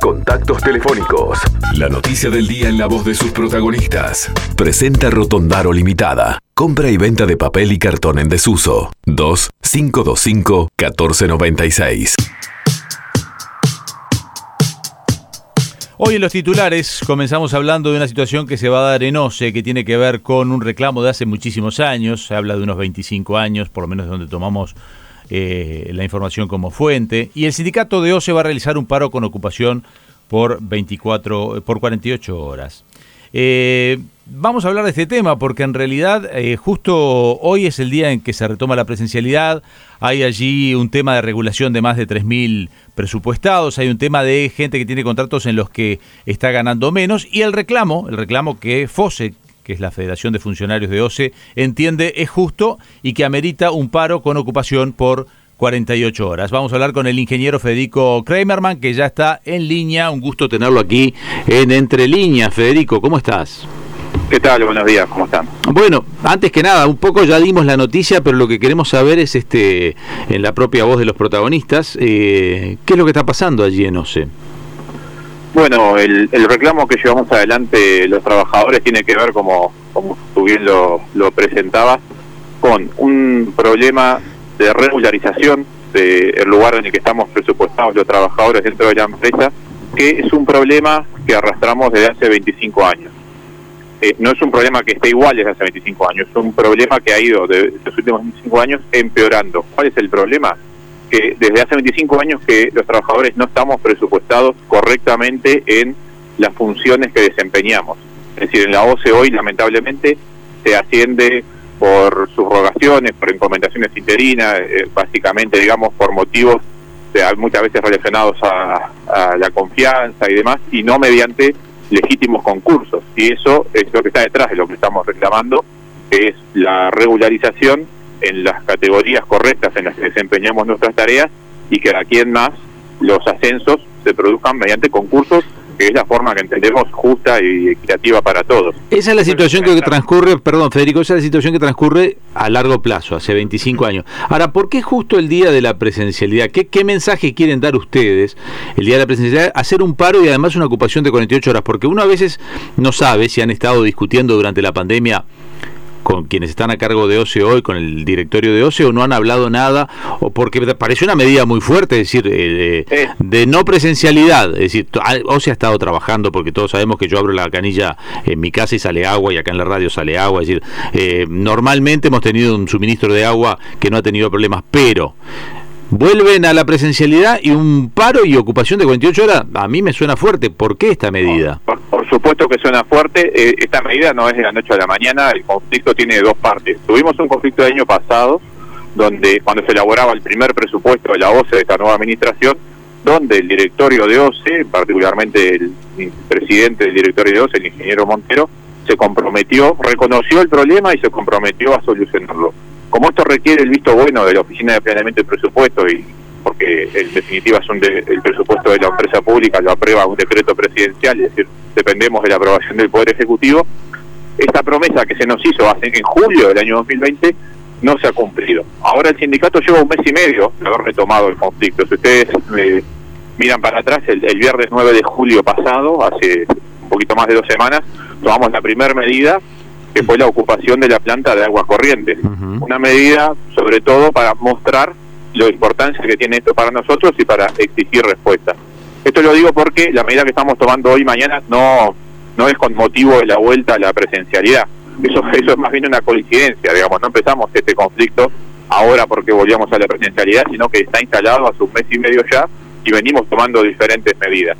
Contactos telefónicos. La noticia del día en la voz de sus protagonistas. Presenta Rotondaro Limitada. Compra y venta de papel y cartón en desuso. 2 525 1496. Hoy en los titulares comenzamos hablando de una situación que se va a dar en OCE, que tiene que ver con un reclamo de hace muchísimos años, se habla de unos 25 años, por lo menos de donde tomamos eh, la información como fuente, y el sindicato de OCE va a realizar un paro con ocupación por 24, por 48 horas. Eh, vamos a hablar de este tema porque en realidad eh, justo hoy es el día en que se retoma la presencialidad, hay allí un tema de regulación de más de 3.000 presupuestados, hay un tema de gente que tiene contratos en los que está ganando menos. Y el reclamo, el reclamo que FOSE, que es la Federación de Funcionarios de OCE, entiende es justo y que amerita un paro con ocupación por 48 horas. Vamos a hablar con el ingeniero Federico Kramerman, que ya está en línea. Un gusto tenerlo aquí en Entre Líneas. Federico, ¿cómo estás? ¿Qué tal? Buenos días, ¿cómo están? Bueno, antes que nada, un poco ya dimos la noticia, pero lo que queremos saber es, este, en la propia voz de los protagonistas, eh, ¿qué es lo que está pasando allí en OCE? Bueno, el, reclamo que llevamos adelante los trabajadores tiene que ver, como, como tú bien lo, lo presentabas, con un problema de regularización del lugar en el que estamos presupuestados los trabajadores dentro de la empresa, que es un problema que arrastramos desde hace 25 años. Eh, no es un problema que esté igual desde hace 25 años, es un problema que ha ido de, los últimos 25 años empeorando. ¿Cuál es el problema? Que desde hace 25 años que los trabajadores no estamos presupuestados correctamente en las funciones que desempeñamos. Es decir, en la OCE hoy lamentablemente se asciende por subrogaciones, por encomendaciones interinas, eh, básicamente, digamos, por motivos muchas veces relacionados a, la confianza y demás, y no mediante legítimos concursos. Y eso es lo que está detrás de lo que estamos reclamando, que es la regularización en las categorías correctas en las que desempeñamos nuestras tareas y que aquí en más los ascensos se produzcan mediante concursos que es la forma que entendemos justa y equitativa para todos. Esa es la situación que transcurre, perdón Federico, esa es la situación que transcurre a largo plazo, hace 25 años. Ahora, ¿por qué justo el día de la presencialidad? ¿Qué, qué mensaje quieren dar ustedes el día de la presencialidad? Hacer un paro y además una ocupación de 48 horas, porque uno a veces no sabe si han estado discutiendo durante la pandemia con quienes están a cargo de OCE hoy, con el directorio de OCE, o no han hablado nada, o porque parece una medida muy fuerte, es decir, eh, de, no presencialidad, es decir, OCE ha estado trabajando, porque todos sabemos que yo abro la canilla en mi casa y sale agua, y acá en la radio sale agua, es decir, eh, normalmente hemos tenido un suministro de agua que no ha tenido problemas, pero vuelven a la presencialidad y un paro y ocupación de 48 horas, a mí me suena fuerte. ¿Por qué esta medida? Supuesto que suena fuerte. Eh, esta medida no es de la noche a la mañana, el conflicto tiene dos partes. Tuvimos un conflicto el año pasado, donde cuando se elaboraba el primer presupuesto de la OCE de esta nueva administración, donde el directorio de OCE, particularmente el presidente del directorio de OCE, el ingeniero Montero, se comprometió, reconoció el problema y se comprometió a solucionarlo como esto requiere el visto bueno de la Oficina de Planeamiento del Presupuesto y porque en definitiva son el presupuesto de la empresa pública lo aprueba un decreto presidencial, es decir, dependemos de la aprobación del Poder Ejecutivo, esta promesa que se nos hizo hace, en julio del año 2020 no se ha cumplido. Ahora el sindicato lleva un mes y medio de haber retomado el conflicto. Si ustedes eh, miran para atrás, el, el, viernes 9 de julio pasado, hace un poquito más de dos semanas, tomamos la primera medida que fue la ocupación de la planta de aguas corrientes. Una medida, sobre todo, para mostrar la importancia que tiene esto para nosotros y para exigir respuesta. Esto lo digo porque la medida que estamos tomando hoy y mañana no, no es con motivo de la vuelta a la presencialidad. Eso, eso es más bien una coincidencia, digamos, no empezamos este conflicto ahora porque volvíamos a la presencialidad, sino que está instalado hace un mes y medio ya y venimos tomando diferentes medidas.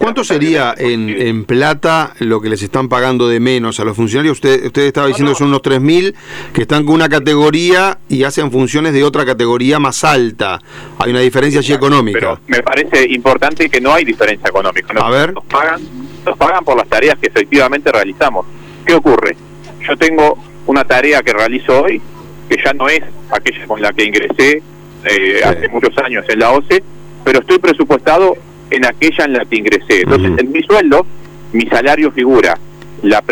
¿Cuánto sería en, plata lo que les están pagando de menos a los funcionarios? Usted, usted estaba diciendo que son unos 3.000 que están con una categoría y hacen funciones de otra categoría más alta. Hay una diferencia allí económica. Pero me parece importante que no hay diferencia económica. a ver. Nos pagan, nos pagan por las tareas que efectivamente realizamos. ¿Qué ocurre? Yo tengo una tarea que realizo hoy, que ya no es aquella con la que ingresé eh, hace muchos años en la OCE, pero estoy presupuestado en aquella en la que ingresé. Entonces, en mi sueldo, mi salario figura la,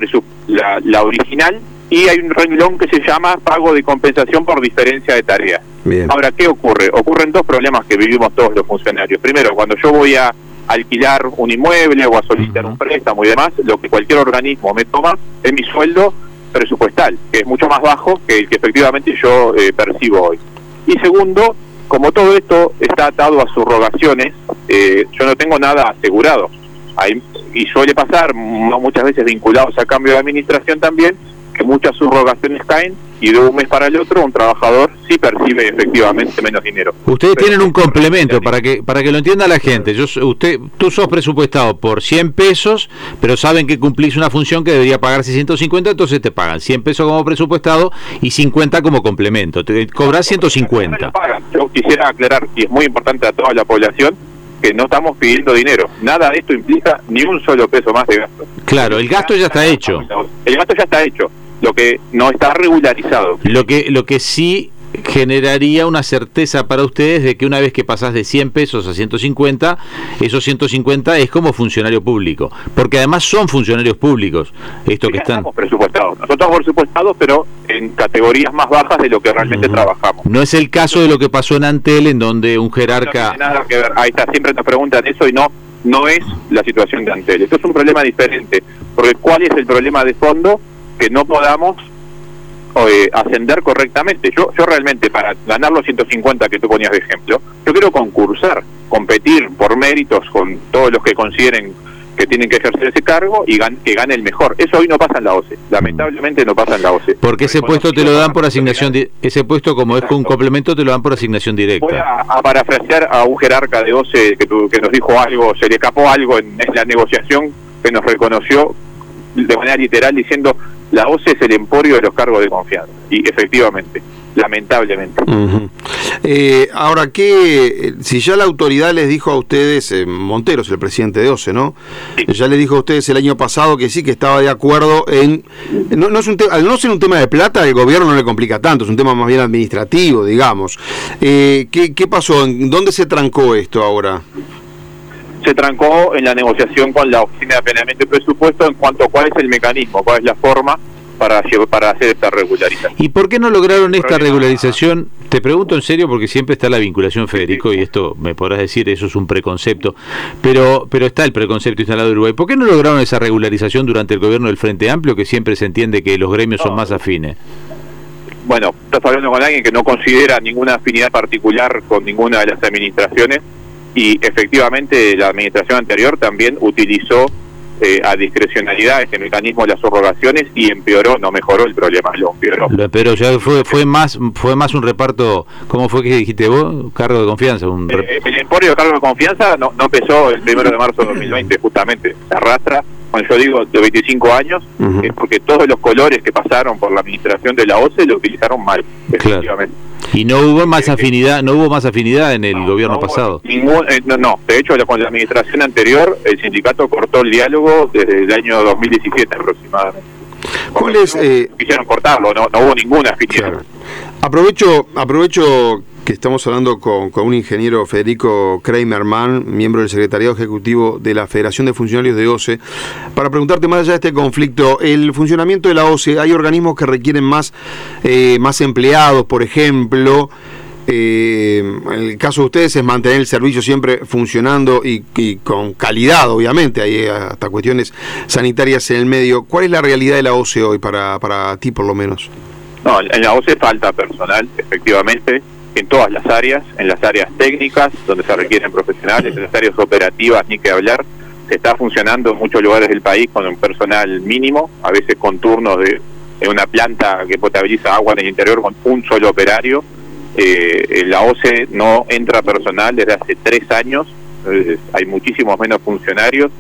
la, la, original y hay un renglón que se llama pago de compensación por diferencia de tareas. Ahora, ¿qué ocurre? Ocurren dos problemas que vivimos todos los funcionarios. Primero, cuando yo voy a alquilar un inmueble o a solicitar un préstamo y demás, lo que cualquier organismo me toma es mi sueldo presupuestal, que es mucho más bajo que el que efectivamente yo eh, percibo hoy. Y segundo, como todo esto está atado a subrogaciones, eh, yo no tengo nada asegurado. Hay, y suele pasar, muchas veces vinculados a cambio de administración también, que muchas subrogaciones caen y de un mes para el otro un trabajador sí percibe efectivamente menos dinero. Ustedes tienen un complemento para que para que lo entienda la gente. Yo usted tú sos presupuestado por 100 pesos, pero saben que cumplís una función que debería pagarse 150, entonces te pagan 100 pesos como presupuestado y 50 como complemento. Te cobras 150. Yo quisiera aclarar y es muy importante a toda la población que no estamos pidiendo dinero. Nada de esto implica ni un solo peso más de gasto. Claro, el gasto ya está hecho. El gasto ya está hecho lo que no está regularizado. Lo que, lo que sí generaría una certeza para ustedes de que una vez que pasás de 100 pesos a 150, esos 150 es como funcionario público, porque además son funcionarios públicos, esto que están... Estamos presupuestados, nosotros presupuestados, pero en categorías más bajas de lo que realmente trabajamos. No es el caso de lo que pasó en Antel, en donde un jerarca... No nada que ver, ahí está, siempre nos preguntan eso y no, no es la situación de Antel, esto es un problema diferente, porque ¿cuál es el problema de fondo? Que no podamos eh, ascender correctamente. Yo, yo realmente, para ganar los 150 que tú ponías de ejemplo, yo quiero concursar, competir por méritos con todos los que consideren que tienen que ejercer ese cargo y que gane el mejor. Eso hoy no pasa en la OCE, lamentablemente no pasa en la OCE. Porque ese puesto te lo dan por asignación, ese puesto como es un complemento te lo dan por asignación directa. Voy a, parafrasear a un jerarca de OCE que, que nos dijo algo, se le escapó algo en, en la negociación que nos reconoció de manera literal diciendo la OCE es el emporio de los cargos de confianza. Y efectivamente, lamentablemente. Eh, ahora, ¿qué, si ya la autoridad les dijo a ustedes, eh, Monteros, el presidente de OCE, ¿no? Ya les dijo a ustedes el año pasado que sí, que estaba de acuerdo en... No, no es un al no ser un tema de plata, el gobierno no le complica tanto, es un tema más bien administrativo, digamos. Eh, ¿qué, ¿Qué pasó? ¿Dónde se trancó esto ahora? Se trancó en la negociación con la Oficina de Planeamiento y Presupuesto en cuanto a cuál es el mecanismo, cuál es la forma para, para hacer esta regularización. ¿Y por qué no lograron esta regularización? Te pregunto en serio porque siempre está la vinculación, Federico, y esto me podrás decir, eso es un preconcepto, pero, pero está el preconcepto instalado en Uruguay. ¿Por qué no lograron esa regularización durante el gobierno del Frente Amplio, que siempre se entiende que los gremios son más afines? Bueno, estás hablando con alguien que no considera ninguna afinidad particular con ninguna de las administraciones y efectivamente la administración anterior también utilizó eh, a discrecionalidad este mecanismo de las subrogaciones y empeoró, no mejoró el problema, lo empeoró. Pero ya fue fue más fue más un reparto, ¿cómo fue que dijiste vos? Cargo de confianza. Un eh, el emporio de cargo de confianza no, no empezó el primero de marzo de 2020, justamente, se arrastra, cuando yo digo de 25 años, es porque todos los colores que pasaron por la administración de la OCE lo utilizaron mal, efectivamente. Y no hubo más afinidad, no hubo más afinidad en el gobierno pasado. Ningún, eh, no, no, de hecho con la administración anterior el sindicato cortó el diálogo desde el año 2017 aproximadamente. ¿Cuál es, eh, quisieron cortarlo, no, no hubo ninguna afinidad. Aprovecho, aprovecho que estamos hablando con, un ingeniero Federico Kramerman, miembro del secretariado ejecutivo de la Federación de Funcionarios de OCE, para preguntarte más allá de este conflicto, el funcionamiento de la OCE, ¿hay organismos que requieren más, eh, más empleados, por ejemplo? Eh, el caso de ustedes es mantener el servicio siempre funcionando y, y, con calidad, obviamente, hay hasta cuestiones sanitarias en el medio. ¿Cuál es la realidad de la OCE hoy para, para ti, por lo menos? No, en la OCE falta personal, efectivamente en todas las áreas, en las áreas técnicas, donde se requieren profesionales, en las áreas operativas, ni que hablar. Se está funcionando en muchos lugares del país con un personal mínimo, a veces con turnos de, una planta que potabiliza agua en el interior con un solo operario. Eh, la OCE no entra personal desde hace tres años, hay muchísimos menos funcionarios.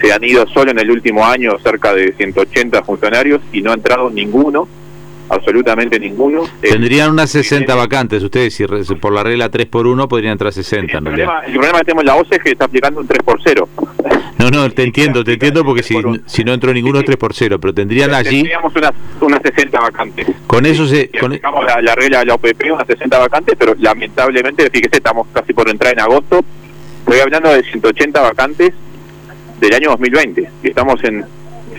Se han ido solo en el último año cerca de 180 funcionarios y no ha entrado ninguno absolutamente ninguno. Tendrían unas 60 vacantes ustedes, si por la regla 3 por 1 podrían entrar 60. El, problema, el problema que tenemos en la OCE es que está aplicando un 3 por 0. No, no, te entiendo, te entiendo porque si, si no entró ninguno 3 por 0, pero tendrían allí... Tendríamos unas, unas 60 vacantes. Con eso se... Con... La, la, regla de la OPP, unas 60 vacantes, pero lamentablemente, fíjese, estamos casi por entrar en agosto, estoy hablando de 180 vacantes del año 2020, y estamos en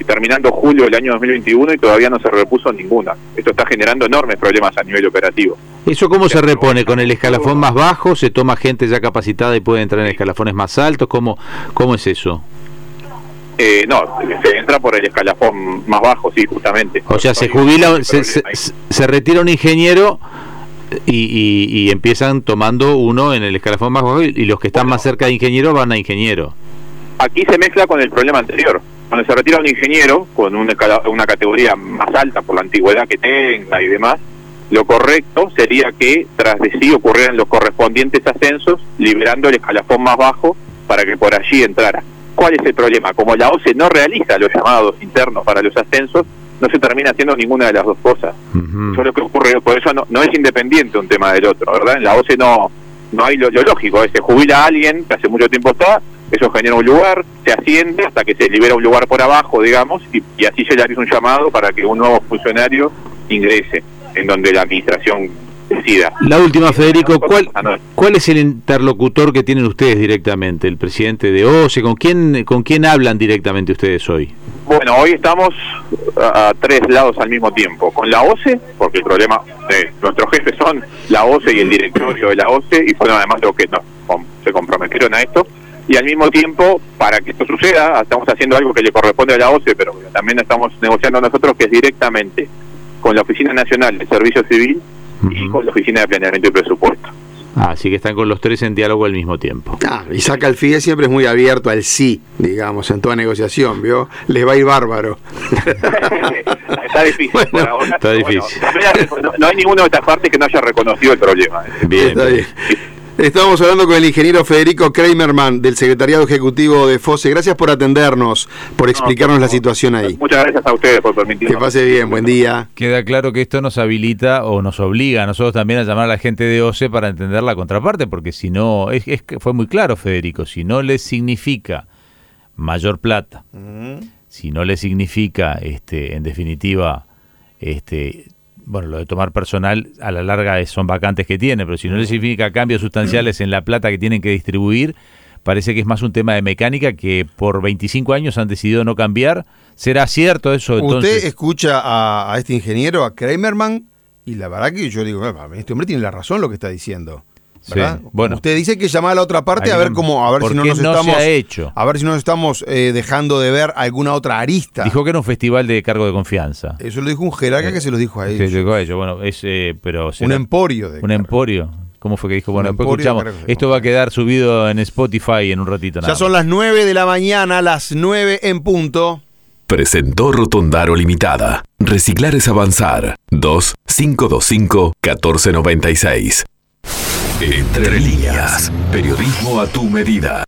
terminando julio del año 2021 y todavía no se repuso ninguna. Esto está generando enormes problemas a nivel operativo. ¿Eso cómo se repone? ¿Con el escalafón más bajo? ¿Se toma gente ya capacitada y puede entrar en escalafones más altos? ¿Cómo, cómo es eso? Eh, no, se entra por el escalafón más bajo, sí, justamente. O sea, se jubila, se, se, retira un ingeniero y, y, empiezan tomando uno en el escalafón más bajo y los que están más cerca de ingeniero van a ingeniero. Aquí se mezcla con el problema anterior. Cuando se retira un ingeniero con una, una categoría más alta por la antigüedad que tenga y demás, lo correcto sería que tras de sí ocurrieran los correspondientes ascensos, liberando el escalafón más bajo para que por allí entrara. ¿Cuál es el problema? Como la OCE no realiza los llamados internos para los ascensos, no se termina haciendo ninguna de las dos cosas. Eso es lo que ocurre, por eso no, no es independiente un tema del otro, ¿verdad? En la OCE no, no hay lo, lógico, es se jubila a alguien que hace mucho tiempo está, eso genera un lugar, se asciende hasta que se libera un lugar por abajo, digamos, y, y así se le hace un llamado para que un nuevo funcionario ingrese en donde la administración la última, Federico, ¿cuál, ¿cuál es el interlocutor que tienen ustedes directamente? ¿El presidente de OCE? ¿Con quién, ¿Con quién hablan directamente ustedes hoy? Bueno, hoy estamos a, tres lados al mismo tiempo. Con la OCE, porque el problema, de nuestros jefes son la OCE y el directorio de la OCE, y fueron además los que nos, se comprometieron a esto. Y al mismo tiempo, para que esto suceda, estamos haciendo algo que le corresponde a la OCE, pero también estamos negociando nosotros, que es directamente con la Oficina Nacional de Servicio Civil y con la Oficina de Planeamiento y Presupuesto. Ah, así que están con los tres en diálogo al mismo tiempo. Ah, y saca el FIE siempre es muy abierto al sí, digamos, en toda negociación, ¿vio? Les va a ir bárbaro. está difícil. está difícil. no, hay ninguna de estas partes que no haya reconocido el problema. Bien, está bien. Estamos hablando con el ingeniero Federico Kramerman del Secretariado Ejecutivo de FOSE. Gracias por atendernos, por explicarnos la situación ahí. Muchas gracias a ustedes por permitirnos. Que pase bien, buen día. Queda claro que esto nos habilita o nos obliga a nosotros también a llamar a la gente de OCE para entender la contraparte, porque si no, es, fue muy claro, Federico, si no les significa mayor plata, si no les significa, este, en definitiva, este, bueno, lo de tomar personal a la larga son vacantes que tiene, pero si no le significa cambios sustanciales en la plata que tienen que distribuir, parece que es más un tema de mecánica que por 25 años han decidido no cambiar. ¿Será cierto eso? Entonces? Usted escucha a, este ingeniero, a Kramerman, y la verdad que yo digo, este hombre tiene la razón lo que está diciendo. Bueno, usted dice que llama a la otra parte a ver cómo, a ver si no nos estamos, hecho? a ver si nos estamos eh, dejando de ver alguna otra arista. Dijo que era un festival de cargo de confianza. Eso lo dijo un jerarca que se lo dijo a ellos. Se lo dijo a ellos, bueno, es, eh, pero un emporio de un emporio. ¿Cómo fue que dijo? Bueno, después escuchamos. Esto va a quedar subido en Spotify en un ratito. Ya son las 9 de la mañana, las 9 en punto. Presentó Rotondaro Limitada. Reciclar es avanzar. 2 525 1496. Entre líneas, periodismo a tu medida.